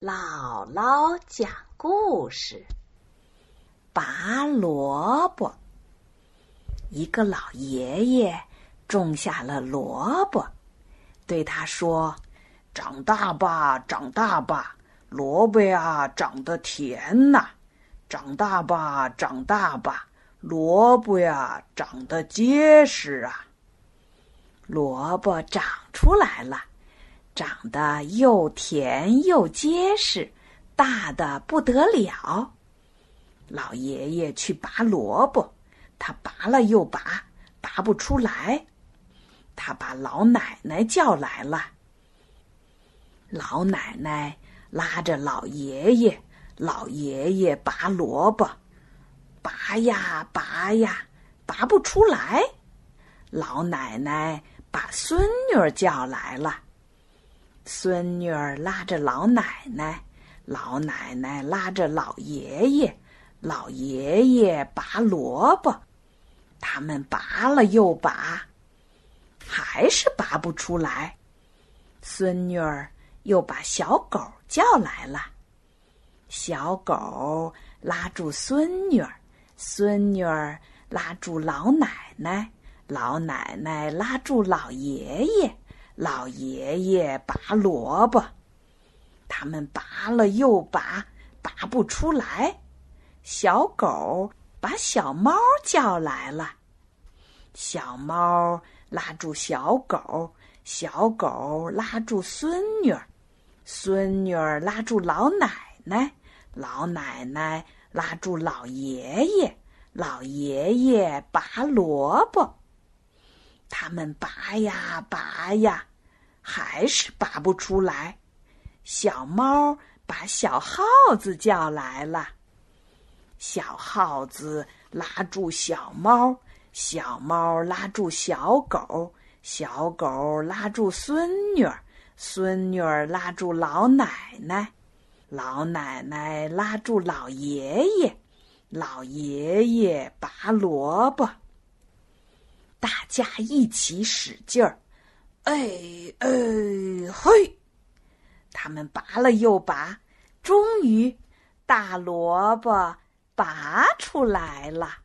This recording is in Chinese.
姥姥讲故事：拔萝卜。一个老爷爷种下了萝卜，对他说：“长大吧，长大吧，萝卜呀，长得甜呐！长大吧，长大吧，萝卜呀，长得结实啊！”萝卜长出来了。长得又甜又结实，大的不得了。老爷爷去拔萝卜，他拔了又拔，拔不出来。他把老奶奶叫来了。老奶奶拉着老爷爷，老爷爷拔萝卜，拔呀拔呀，拔不出来。老奶奶把孙女儿叫来了。孙女儿拉着老奶奶，老奶奶拉着老爷爷，老爷爷拔萝卜，他们拔了又拔，还是拔不出来。孙女儿又把小狗叫来了，小狗拉住孙女儿，孙女儿拉住老奶奶，老奶奶拉住老爷爷。老爷爷拔萝卜，他们拔了又拔，拔不出来。小狗把小猫叫来了，小猫拉住小狗，小狗拉住孙女儿，孙女儿拉住老奶奶，老奶奶拉住老爷爷，老爷爷拔萝卜。他们拔呀拔呀。还是拔不出来。小猫把小耗子叫来了，小耗子拉住小猫，小猫拉住小狗，小狗拉住孙女儿，孙女儿拉住老奶奶，老奶奶拉住老爷爷，老爷爷拔萝卜。大家一起使劲儿。哎哎嘿！他们拔了又拔，终于大萝卜拔出来了。